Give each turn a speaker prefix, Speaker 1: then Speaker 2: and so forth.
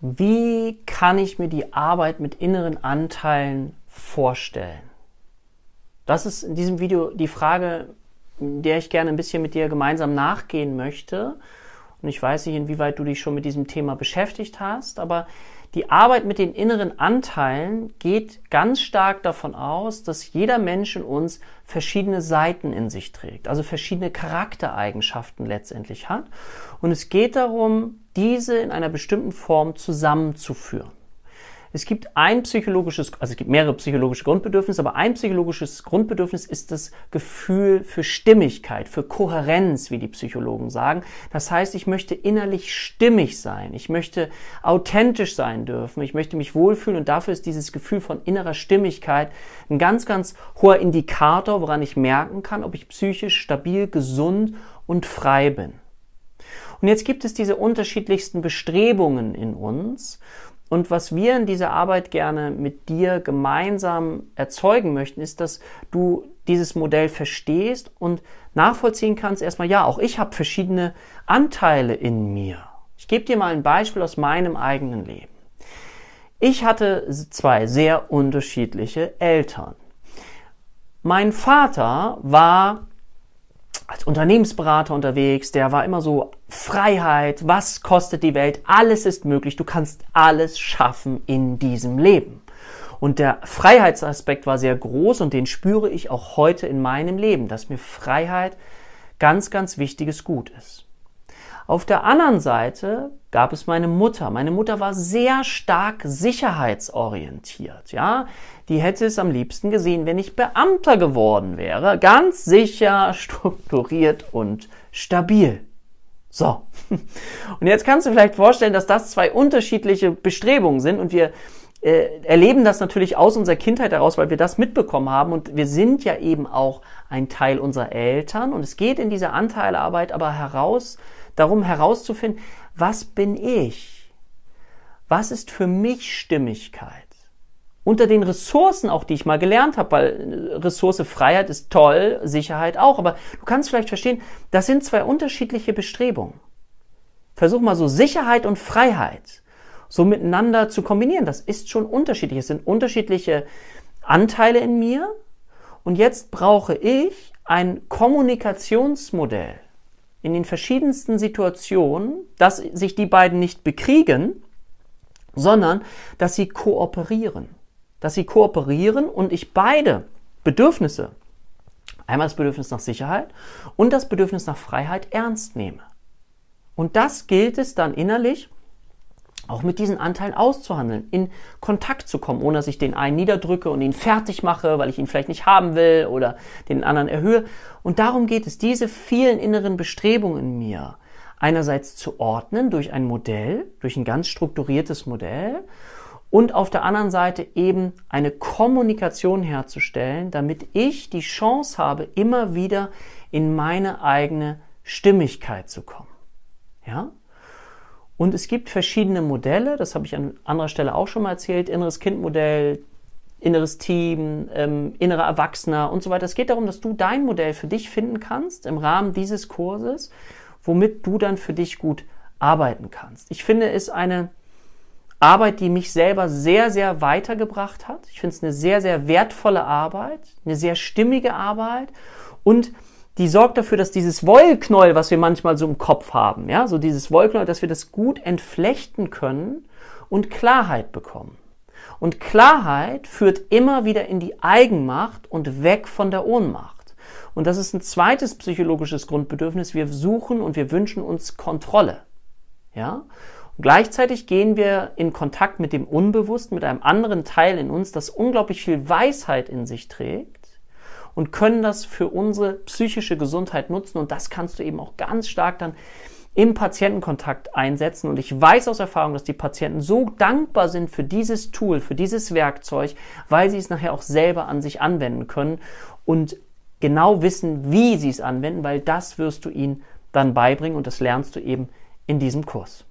Speaker 1: Wie kann ich mir die Arbeit mit inneren Anteilen vorstellen? Das ist in diesem Video die Frage, der ich gerne ein bisschen mit dir gemeinsam nachgehen möchte. Und ich weiß nicht, inwieweit du dich schon mit diesem Thema beschäftigt hast, aber die Arbeit mit den inneren Anteilen geht ganz stark davon aus, dass jeder Mensch in uns verschiedene Seiten in sich trägt, also verschiedene Charaktereigenschaften letztendlich hat. Und es geht darum, diese in einer bestimmten Form zusammenzuführen. Es gibt ein psychologisches, also es gibt mehrere psychologische Grundbedürfnisse, aber ein psychologisches Grundbedürfnis ist das Gefühl für Stimmigkeit, für Kohärenz, wie die Psychologen sagen. Das heißt, ich möchte innerlich stimmig sein. Ich möchte authentisch sein dürfen. Ich möchte mich wohlfühlen und dafür ist dieses Gefühl von innerer Stimmigkeit ein ganz, ganz hoher Indikator, woran ich merken kann, ob ich psychisch stabil, gesund und frei bin. Und jetzt gibt es diese unterschiedlichsten Bestrebungen in uns und was wir in dieser Arbeit gerne mit dir gemeinsam erzeugen möchten, ist, dass du dieses Modell verstehst und nachvollziehen kannst, erstmal, ja, auch ich habe verschiedene Anteile in mir. Ich gebe dir mal ein Beispiel aus meinem eigenen Leben. Ich hatte zwei sehr unterschiedliche Eltern. Mein Vater war als Unternehmensberater unterwegs, der war immer so Freiheit, was kostet die Welt, alles ist möglich, du kannst alles schaffen in diesem Leben. Und der Freiheitsaspekt war sehr groß und den spüre ich auch heute in meinem Leben, dass mir Freiheit ganz, ganz wichtiges Gut ist. Auf der anderen Seite gab es meine Mutter. Meine Mutter war sehr stark sicherheitsorientiert, ja. Die hätte es am liebsten gesehen, wenn ich Beamter geworden wäre. Ganz sicher, strukturiert und stabil. So. Und jetzt kannst du vielleicht vorstellen, dass das zwei unterschiedliche Bestrebungen sind und wir äh, erleben das natürlich aus unserer Kindheit heraus, weil wir das mitbekommen haben und wir sind ja eben auch ein Teil unserer Eltern und es geht in dieser Anteilarbeit aber heraus, darum herauszufinden, was bin ich? Was ist für mich Stimmigkeit? Unter den Ressourcen auch, die ich mal gelernt habe, weil Ressource Freiheit ist toll, Sicherheit auch, aber du kannst vielleicht verstehen, das sind zwei unterschiedliche Bestrebungen. Versuch mal so Sicherheit und Freiheit so miteinander zu kombinieren. Das ist schon unterschiedlich. Es sind unterschiedliche Anteile in mir. Und jetzt brauche ich ein Kommunikationsmodell in den verschiedensten Situationen, dass sich die beiden nicht bekriegen, sondern dass sie kooperieren. Dass sie kooperieren und ich beide Bedürfnisse, einmal das Bedürfnis nach Sicherheit und das Bedürfnis nach Freiheit ernst nehme. Und das gilt es dann innerlich auch mit diesen Anteilen auszuhandeln, in Kontakt zu kommen, ohne dass ich den einen niederdrücke und ihn fertig mache, weil ich ihn vielleicht nicht haben will oder den anderen erhöhe. Und darum geht es, diese vielen inneren Bestrebungen in mir einerseits zu ordnen durch ein Modell, durch ein ganz strukturiertes Modell und auf der anderen Seite eben eine Kommunikation herzustellen, damit ich die Chance habe, immer wieder in meine eigene Stimmigkeit zu kommen. Ja? Und es gibt verschiedene Modelle, das habe ich an anderer Stelle auch schon mal erzählt, inneres Kindmodell, inneres Team, ähm, innerer Erwachsener und so weiter. Es geht darum, dass du dein Modell für dich finden kannst im Rahmen dieses Kurses, womit du dann für dich gut arbeiten kannst. Ich finde es eine Arbeit, die mich selber sehr, sehr weitergebracht hat. Ich finde es eine sehr, sehr wertvolle Arbeit, eine sehr stimmige Arbeit und die sorgt dafür, dass dieses Wollknäuel, was wir manchmal so im Kopf haben, ja, so dieses Wollknäuel, dass wir das gut entflechten können und Klarheit bekommen. Und Klarheit führt immer wieder in die Eigenmacht und weg von der Ohnmacht. Und das ist ein zweites psychologisches Grundbedürfnis. Wir suchen und wir wünschen uns Kontrolle. Ja? Und gleichzeitig gehen wir in Kontakt mit dem Unbewussten, mit einem anderen Teil in uns, das unglaublich viel Weisheit in sich trägt und können das für unsere psychische Gesundheit nutzen. Und das kannst du eben auch ganz stark dann im Patientenkontakt einsetzen. Und ich weiß aus Erfahrung, dass die Patienten so dankbar sind für dieses Tool, für dieses Werkzeug, weil sie es nachher auch selber an sich anwenden können und genau wissen, wie sie es anwenden, weil das wirst du ihnen dann beibringen und das lernst du eben in diesem Kurs.